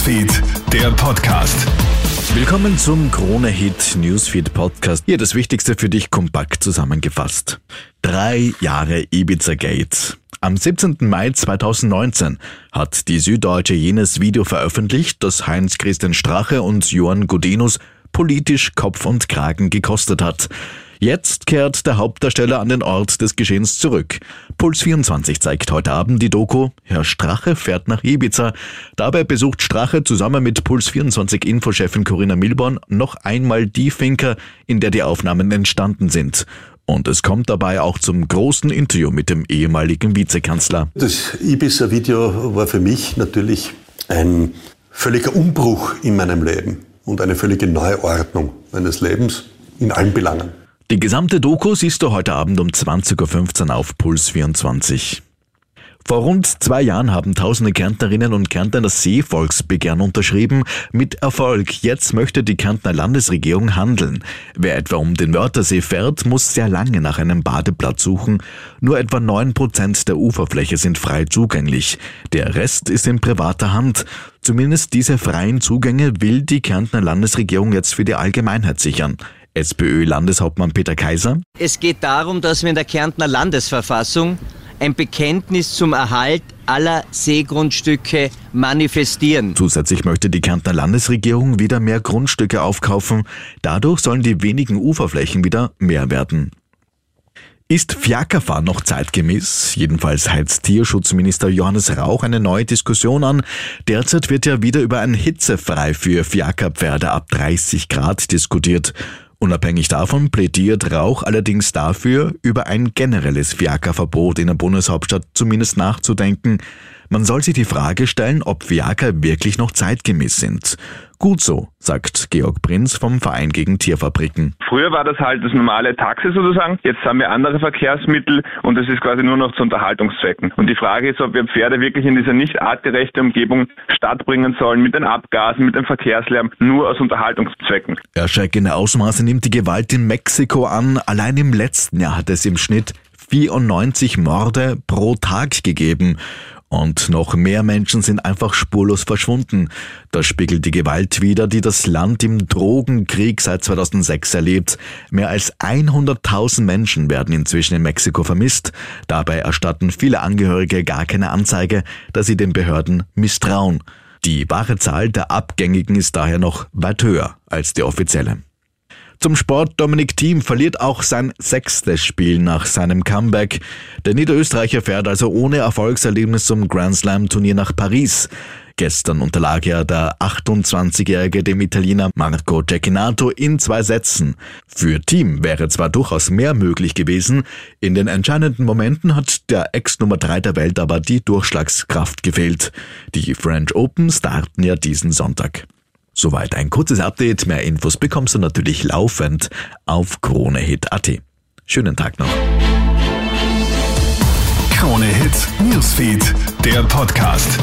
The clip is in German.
Newsfeed, der Podcast. Willkommen zum Krone Hit Newsfeed Podcast. Hier das Wichtigste für dich kompakt zusammengefasst. Drei Jahre Ibiza Gate. Am 17. Mai 2019 hat die Süddeutsche jenes Video veröffentlicht, das Heinz-Christian Strache und Johann Godinus politisch Kopf und Kragen gekostet hat. Jetzt kehrt der Hauptdarsteller an den Ort des Geschehens zurück. Puls 24 zeigt heute Abend die Doku Herr Strache fährt nach Ibiza. Dabei besucht Strache zusammen mit Puls 24 Infochefin Corinna Milborn noch einmal die Finca, in der die Aufnahmen entstanden sind. Und es kommt dabei auch zum großen Interview mit dem ehemaligen Vizekanzler. Das Ibiza-Video war für mich natürlich ein völliger Umbruch in meinem Leben und eine völlige Neuordnung meines Lebens in allen Belangen. Die gesamte Doku siehst du heute Abend um 20.15 Uhr auf Puls 24. Vor rund zwei Jahren haben tausende Kärntnerinnen und Kärntner das Seevolksbegehren unterschrieben. Mit Erfolg. Jetzt möchte die Kärntner Landesregierung handeln. Wer etwa um den Wörthersee fährt, muss sehr lange nach einem Badeplatz suchen. Nur etwa neun Prozent der Uferfläche sind frei zugänglich. Der Rest ist in privater Hand. Zumindest diese freien Zugänge will die Kärntner Landesregierung jetzt für die Allgemeinheit sichern. SPÖ-Landeshauptmann Peter Kaiser. Es geht darum, dass wir in der Kärntner Landesverfassung ein Bekenntnis zum Erhalt aller Seegrundstücke manifestieren. Zusätzlich möchte die Kärntner Landesregierung wieder mehr Grundstücke aufkaufen. Dadurch sollen die wenigen Uferflächen wieder mehr werden. Ist Fiakerfahren noch zeitgemäß? Jedenfalls heizt Tierschutzminister Johannes Rauch eine neue Diskussion an. Derzeit wird ja wieder über ein Hitzefrei für Fiakerpferde ab 30 Grad diskutiert. Unabhängig davon plädiert Rauch allerdings dafür, über ein generelles Fiakerverbot in der Bundeshauptstadt zumindest nachzudenken. Man soll sich die Frage stellen, ob Fiaker wirklich noch zeitgemäß sind. Gut so, sagt Georg Prinz vom Verein gegen Tierfabriken. Früher war das halt das normale Taxi sozusagen. Jetzt haben wir andere Verkehrsmittel und es ist quasi nur noch zu Unterhaltungszwecken. Und die Frage ist, ob wir Pferde wirklich in dieser nicht artgerechte Umgebung stattbringen sollen mit den Abgasen, mit dem Verkehrslärm, nur aus Unterhaltungszwecken. Erschreckende Ausmaße nimmt die Gewalt in Mexiko an. Allein im letzten Jahr hat es im Schnitt 94 Morde pro Tag gegeben. Und noch mehr Menschen sind einfach spurlos verschwunden. Das spiegelt die Gewalt wider, die das Land im Drogenkrieg seit 2006 erlebt. Mehr als 100.000 Menschen werden inzwischen in Mexiko vermisst. Dabei erstatten viele Angehörige gar keine Anzeige, da sie den Behörden misstrauen. Die wahre Zahl der Abgängigen ist daher noch weit höher als die offizielle. Zum Sport Dominik Thiem verliert auch sein sechstes Spiel nach seinem Comeback. Der Niederösterreicher fährt also ohne Erfolgserlebnis zum Grand Slam Turnier nach Paris. Gestern unterlag ja der 28-Jährige dem Italiener Marco Cecchinato in zwei Sätzen. Für Team wäre zwar durchaus mehr möglich gewesen, in den entscheidenden Momenten hat der Ex-Nummer 3 der Welt aber die Durchschlagskraft gefehlt. Die French Open starten ja diesen Sonntag. Soweit ein kurzes Update. Mehr Infos bekommst du natürlich laufend auf KroneHit.at. Schönen Tag noch. Krone Hit Newsfeed, der Podcast.